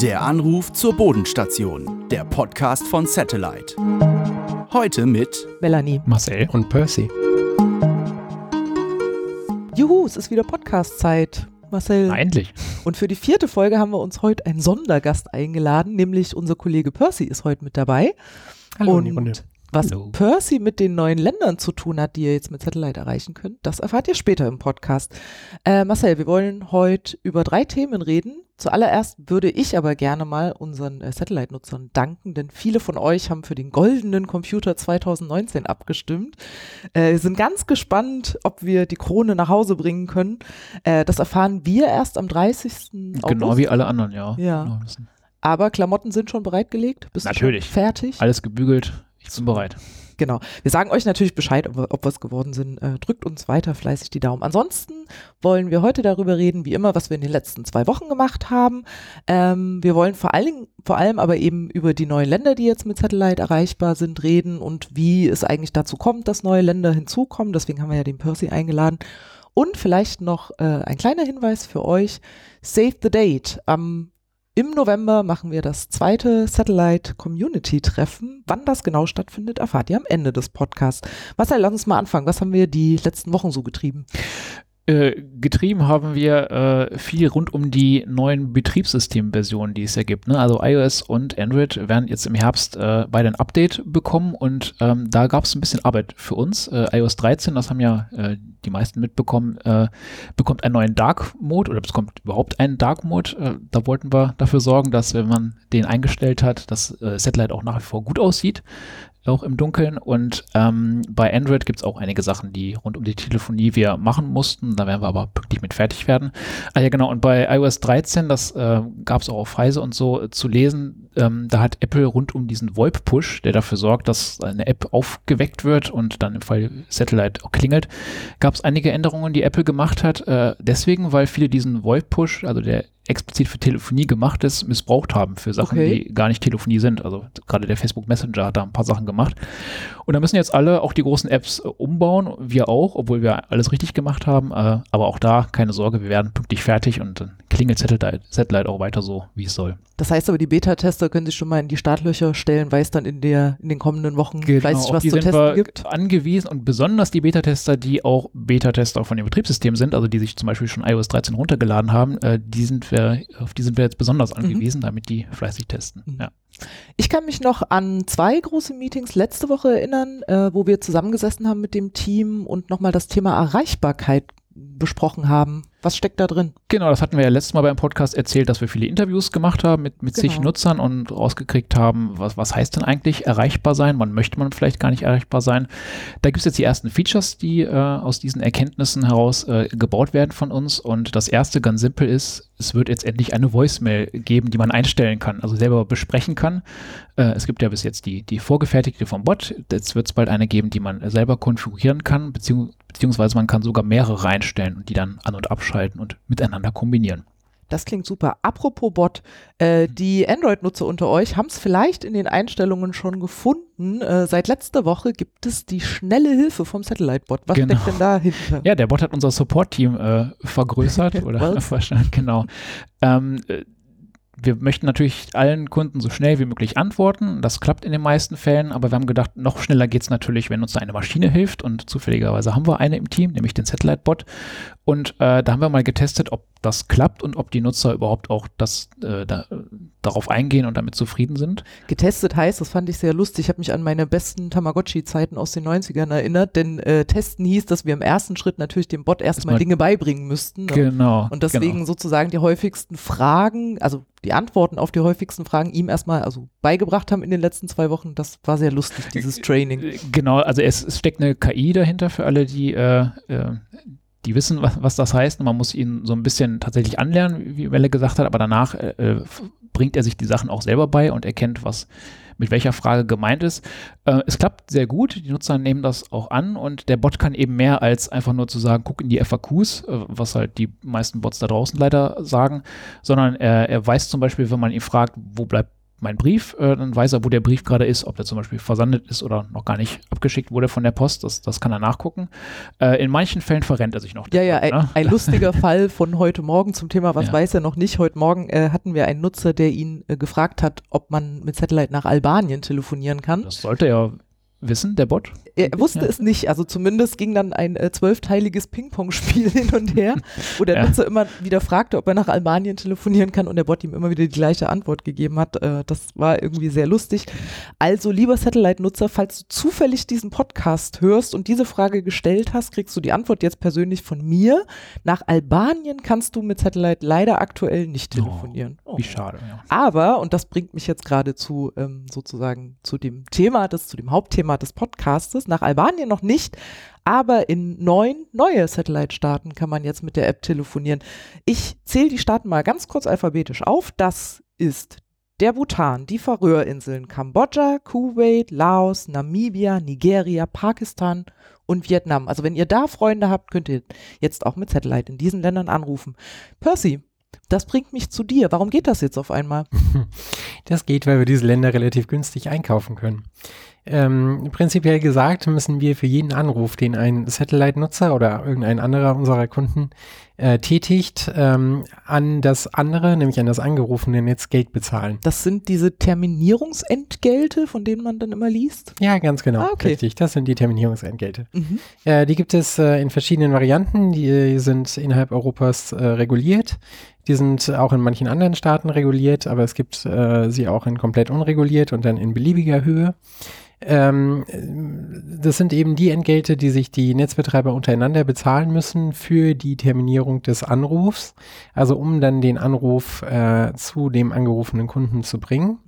Der Anruf zur Bodenstation, der Podcast von Satellite. Heute mit Melanie, Marcel und Percy. Juhu, es ist wieder Podcast-Zeit. Marcel. Endlich. Und für die vierte Folge haben wir uns heute einen Sondergast eingeladen, nämlich unser Kollege Percy ist heute mit dabei. Hallo, und. Was Hallo. Percy mit den neuen Ländern zu tun hat, die ihr jetzt mit Satellite erreichen könnt, das erfahrt ihr später im Podcast. Äh, Marcel, wir wollen heute über drei Themen reden. Zuallererst würde ich aber gerne mal unseren äh, Satellite-Nutzern danken, denn viele von euch haben für den goldenen Computer 2019 abgestimmt. Äh, wir sind ganz gespannt, ob wir die Krone nach Hause bringen können. Äh, das erfahren wir erst am 30. Genau August. wie alle anderen, ja. Ja. Genau, Aber Klamotten sind schon bereitgelegt. Bist Natürlich. fertig? Alles gebügelt. Ich bin bereit. Genau. Wir sagen euch natürlich Bescheid, ob wir, ob wir es geworden sind. Äh, drückt uns weiter fleißig die Daumen. Ansonsten wollen wir heute darüber reden, wie immer, was wir in den letzten zwei Wochen gemacht haben. Ähm, wir wollen vor allem, vor allem aber eben über die neuen Länder, die jetzt mit Satellite erreichbar sind, reden und wie es eigentlich dazu kommt, dass neue Länder hinzukommen. Deswegen haben wir ja den Percy eingeladen. Und vielleicht noch äh, ein kleiner Hinweis für euch. Save the Date. Am im November machen wir das zweite Satellite Community Treffen. Wann das genau stattfindet, erfahrt ihr am Ende des Podcasts. Marcel, lass uns mal anfangen. Was haben wir die letzten Wochen so getrieben? Äh, getrieben haben wir äh, viel rund um die neuen Betriebssystemversionen, die es ja gibt. Ne? Also iOS und Android werden jetzt im Herbst äh, beide ein Update bekommen und ähm, da gab es ein bisschen Arbeit für uns. Äh, iOS 13, das haben ja äh, die meisten mitbekommen, äh, bekommt einen neuen Dark Mode oder bekommt überhaupt einen Dark Mode. Da wollten wir dafür sorgen, dass wenn man den eingestellt hat, das Satellite auch nach wie vor gut aussieht auch im Dunkeln. Und ähm, bei Android gibt es auch einige Sachen, die rund um die Telefonie wir machen mussten. Da werden wir aber pünktlich mit fertig werden. Ah ja, genau. Und bei iOS 13, das äh, gab es auch auf Heise und so äh, zu lesen, ähm, da hat Apple rund um diesen VoIP-Push, der dafür sorgt, dass eine App aufgeweckt wird und dann im Fall Satellite auch klingelt, gab es einige Änderungen, die Apple gemacht hat. Äh, deswegen, weil viele diesen VoIP-Push, also der explizit für Telefonie gemacht ist, missbraucht haben für Sachen, Okay. die gar nicht Telefonie sind. Also gerade der Facebook Messenger hat da ein paar Sachen gemacht. Und da müssen jetzt alle auch die großen Apps äh, umbauen, wir auch, obwohl wir alles richtig gemacht haben. Äh, aber auch da keine Sorge, wir werden pünktlich fertig und dann klingelt Satellite, Satellite auch weiter so, wie es soll. Das heißt aber, die Beta-Tester können sich schon mal in die Startlöcher stellen, weil es dann in, der, in den kommenden Wochen fleißig Genau, auf was die zu sind testen wir gibt. angewiesen und besonders die Beta-Tester, die auch Beta-Tester von dem Betriebssystem sind, also die sich zum Beispiel schon iOS 13 runtergeladen haben, äh, die sind wir, auf die sind wir jetzt besonders angewiesen, damit die fleißig testen. Mhm. Ja. Ich kann mich noch an zwei große Meetings letzte Woche erinnern, äh, wo wir zusammengesessen haben mit dem Team und nochmal das Thema Erreichbarkeit besprochen haben. Was steckt da drin? Genau, das hatten wir ja letztes Mal beim Podcast erzählt, dass wir viele Interviews gemacht haben mit, mit Genau. Nutzern und rausgekriegt haben, was, was heißt denn eigentlich erreichbar sein? Wann möchte man vielleicht gar nicht erreichbar sein? Da gibt es jetzt die ersten Features, die äh, aus diesen Erkenntnissen heraus äh, gebaut werden von uns. Und das erste ganz simpel ist, es wird jetzt endlich eine Voicemail geben, die man einstellen kann, also selber besprechen kann. Äh, es gibt ja bis jetzt die, die vorgefertigte vom Bot. Jetzt wird es bald eine geben, die man selber konfigurieren kann, beziehungs beziehungsweise man kann sogar mehrere reinstellen und die dann an- und abschalten und miteinander kombinieren. Das klingt super. Apropos Bot, äh, Mhm. die Android-Nutzer unter euch haben es vielleicht in den Einstellungen schon gefunden. Äh, seit letzter Woche gibt es die schnelle Hilfe vom Satellite-Bot. Was Genau. steckt denn dahinter? Ja, der Bot hat unser Support-Team äh, vergrößert oder verstanden, genau. Ähm, äh, wir möchten natürlich allen Kunden so schnell wie möglich antworten. Das klappt in den meisten Fällen, aber wir haben gedacht, noch schneller geht es natürlich, wenn uns da eine Maschine hilft. Und zufälligerweise haben wir eine im Team, nämlich den Satellite-Bot. Und äh, da haben wir mal getestet, ob das klappt und ob die Nutzer überhaupt auch das, äh, da, darauf eingehen und damit zufrieden sind. Getestet heißt, das fand ich sehr lustig. Ich habe mich an meine besten Tamagotchi-Zeiten aus den 90ern erinnert, denn äh, testen hieß, dass wir im ersten Schritt natürlich dem Bot erstmal Erstmal- Dinge beibringen müssten. ne? Genau. Und deswegen genau. sozusagen die häufigsten Fragen, also die Antworten auf die häufigsten Fragen ihm erstmal also beigebracht haben in den letzten zwei Wochen. Das war sehr lustig, dieses Training. Äh, Genau, also es, es steckt eine KI dahinter für alle, die, äh, äh, die wissen, was, was das heißt. Und man muss ihn so ein bisschen tatsächlich anlernen, wie Welle gesagt hat, aber danach äh, äh, bringt er sich die Sachen auch selber bei und erkennt, was mit welcher Frage gemeint ist. Äh, es klappt sehr gut, die Nutzer nehmen das auch an und der Bot kann eben mehr als einfach nur zu sagen, guck in die FAQs, äh, was halt die meisten Bots da draußen leider sagen, sondern er, er weiß zum Beispiel, wenn man ihn fragt, wo bleibt meinen Brief, äh, dann weiß er, wo der Brief gerade ist, ob der zum Beispiel versandet ist oder noch gar nicht abgeschickt wurde von der Post. Das, das kann er nachgucken. Äh, in manchen Fällen verrennt er sich noch. Ja, ja, ein, ne? ein lustiger Fall von heute Morgen zum Thema, was ja. weiß er noch nicht. Heute Morgen äh, hatten wir einen Nutzer, der ihn äh, gefragt hat, ob man mit Satellite nach Albanien telefonieren kann. Das sollte ja wissen, der Bot? Er wusste ja. es nicht. Also zumindest ging dann ein äh, zwölfteiliges Ping-Pong-Spiel hin und her, wo der ja. Nutzer immer wieder fragte, ob er nach Albanien telefonieren kann und der Bot ihm immer wieder die gleiche Antwort gegeben hat. Äh, das war irgendwie sehr lustig. Also, lieber Satellite-Nutzer, falls du zufällig diesen Podcast hörst und diese Frage gestellt hast, kriegst du die Antwort jetzt persönlich von mir. Nach Albanien kannst du mit Satellite leider aktuell nicht oh, telefonieren. Oh, wie schade. Ja. Aber, und das bringt mich jetzt gerade zu ähm, sozusagen zu dem Thema, das zu dem Hauptthema Thema des Podcastes. Nach Albanien noch nicht, aber in neun neue Satellite-Staaten kann man jetzt mit der App telefonieren. Ich zähle die Staaten mal ganz kurz alphabetisch auf. Das ist der Bhutan, die Färöerinseln, Kambodscha, Kuwait, Laos, Namibia, Nigeria, Pakistan und Vietnam. Also wenn ihr da Freunde habt, könnt ihr jetzt auch mit Satellite in diesen Ländern anrufen. Percy, das bringt mich zu dir. Warum geht das jetzt auf einmal? Das geht, weil wir diese Länder relativ günstig einkaufen können. Ähm, prinzipiell gesagt müssen wir für jeden Anruf, den ein Satellite-Nutzer oder irgendein anderer unserer Kunden äh, tätigt, ähm, an das andere, nämlich an das angerufene Netz Geld bezahlen. Das sind diese Terminierungsentgelte, von denen man dann immer liest? Ja, ganz genau. Ah, okay. Richtig, das sind die Terminierungsentgelte. Mhm. Äh, die gibt es äh, in verschiedenen Varianten, die sind innerhalb Europas äh, reguliert. Die sind auch in manchen anderen Staaten reguliert, aber es gibt äh, sie auch in komplett unreguliert und dann in beliebiger Höhe. Ähm, das sind eben die Entgelte, die sich die Netzbetreiber untereinander bezahlen müssen für die Terminierung des Anrufs, also um dann den Anruf äh, zu dem angerufenen Kunden zu bringen.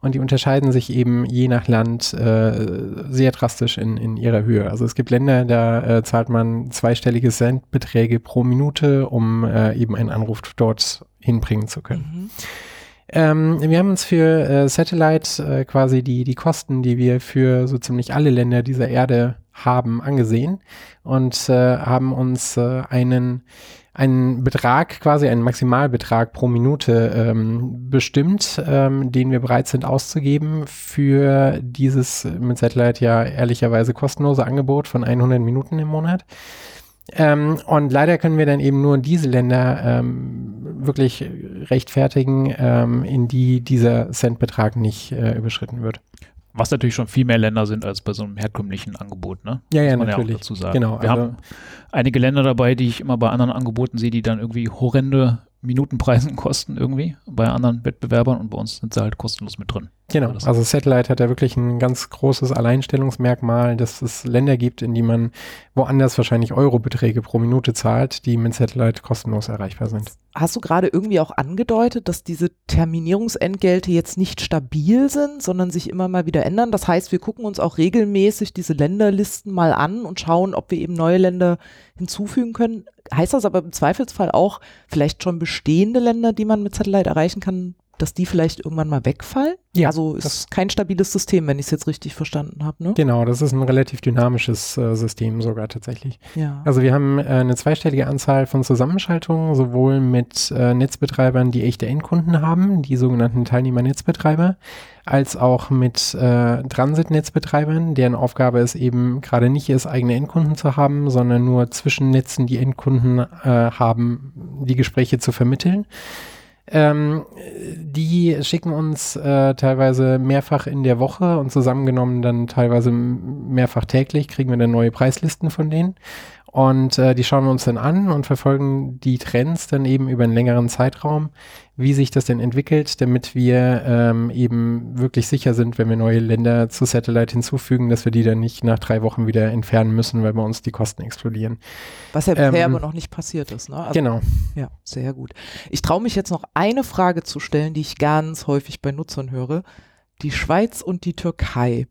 Und die unterscheiden sich eben je nach Land äh, sehr drastisch in, in ihrer Höhe. Also es gibt Länder, da äh, zahlt man zweistellige Centbeträge pro Minute, um äh, eben einen Anruf dort hinbringen zu können. Mhm. Ähm, wir haben uns für äh, Satellite äh, quasi die, die Kosten, die wir für so ziemlich alle Länder dieser Erde haben, angesehen und äh, haben uns äh, einen einen Betrag, quasi einen Maximalbetrag pro Minute ähm, bestimmt, ähm, den wir bereit sind auszugeben für dieses mit Satellite ja ehrlicherweise kostenlose Angebot von 100 Minuten im Monat. Ähm, und leider können wir dann eben nur diese Länder ähm, wirklich rechtfertigen, ähm, in die dieser Centbetrag nicht äh, überschritten wird. Was natürlich schon viel mehr Länder sind als bei so einem herkömmlichen Angebot, ne? Ja, ja, natürlich. Ja dazu sagen. Genau. Wir also haben einige Länder dabei, die ich immer bei anderen Angeboten sehe, die dann irgendwie horrende Minutenpreisen kosten irgendwie bei anderen Wettbewerbern und bei uns sind sie halt kostenlos mit drin. Genau, also Satellite hat ja wirklich ein ganz großes Alleinstellungsmerkmal, dass es Länder gibt, in die man woanders wahrscheinlich Eurobeträge pro Minute zahlt, die mit Satellite kostenlos erreichbar sind. Hast du gerade irgendwie auch angedeutet, dass diese Terminierungsentgelte jetzt nicht stabil sind, sondern sich immer mal wieder ändern? Das heißt, wir gucken uns auch regelmäßig diese Länderlisten mal an und schauen, ob wir eben neue Länder hinzufügen können. Heißt das aber im Zweifelsfall auch vielleicht schon bestehende Länder, die man mit Satellite erreichen kann, dass die vielleicht irgendwann mal wegfallen? Ja. Also ist kein stabiles System, wenn ich es jetzt richtig verstanden habe, ne? Genau, das ist ein relativ dynamisches äh, System sogar tatsächlich. Ja. Also wir haben äh, eine zweistellige Anzahl von Zusammenschaltungen, sowohl mit äh, Netzbetreibern, die echte Endkunden haben, die sogenannten Teilnehmer-Netzbetreiber, als auch mit äh, Transit-Netzbetreibern, deren Aufgabe es eben gerade nicht ist, eigene Endkunden zu haben, sondern nur zwischen Netzen die Endkunden äh, haben, die Gespräche zu vermitteln. Ähm, die schicken uns äh, teilweise mehrfach in der Woche und zusammengenommen dann teilweise mehrfach täglich, kriegen wir dann neue Preislisten von denen. Und äh, die schauen wir uns dann an und verfolgen die Trends dann eben über einen längeren Zeitraum, wie sich das denn entwickelt, damit wir ähm, eben wirklich sicher sind, wenn wir neue Länder zu Satellite hinzufügen, dass wir die dann nicht nach drei Wochen wieder entfernen müssen, weil bei uns die Kosten explodieren. Was ja bisher ähm, aber noch nicht passiert ist. Ne? Also, genau. Ja, sehr gut. Ich traue mich jetzt noch eine Frage zu stellen, die ich ganz häufig bei Nutzern höre. Die Schweiz und die Türkei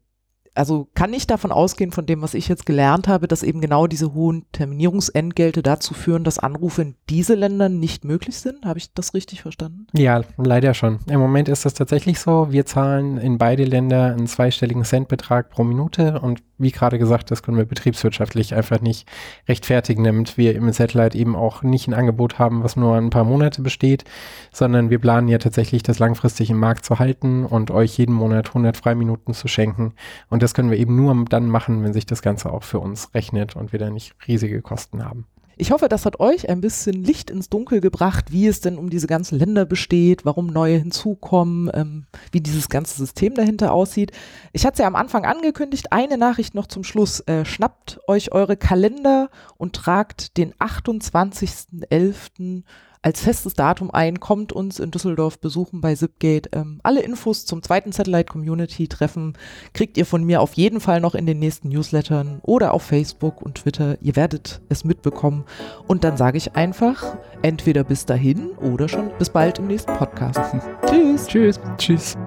also kann ich davon ausgehen, von dem, was ich jetzt gelernt habe, dass eben genau diese hohen Terminierungsentgelte dazu führen, dass Anrufe in diese Länder nicht möglich sind? Habe ich das richtig verstanden? Ja, leider schon. Im Moment ist das tatsächlich so. Wir zahlen in beide Länder einen zweistelligen Centbetrag pro Minute und wie gerade gesagt, das können wir betriebswirtschaftlich einfach nicht rechtfertigen, damit wir im Satellite eben auch nicht ein Angebot haben, was nur ein paar Monate besteht, sondern wir planen ja tatsächlich, das langfristig im Markt zu halten und euch jeden Monat 100 Freiminuten zu schenken. Und das können wir eben nur dann machen, wenn sich das Ganze auch für uns rechnet und wir da nicht riesige Kosten haben. Ich hoffe, das hat euch ein bisschen Licht ins Dunkel gebracht, wie es denn um diese ganzen Länder besteht, warum neue hinzukommen, ähm, wie dieses ganze System dahinter aussieht. Ich hatte es ja am Anfang angekündigt, eine Nachricht noch zum Schluss. Äh, schnappt euch eure Kalender und tragt den 28.11 als festes Datum ein, kommt uns in Düsseldorf besuchen bei Zipgate. Ähm, alle Infos zum zweiten Satellite Community Treffen kriegt ihr von mir auf jeden Fall noch in den nächsten Newslettern oder auf Facebook und Twitter. Ihr werdet es mitbekommen. Und dann sage ich einfach, entweder bis dahin oder schon bis bald im nächsten Podcast. Tschüss. Tschüss. Tschüss.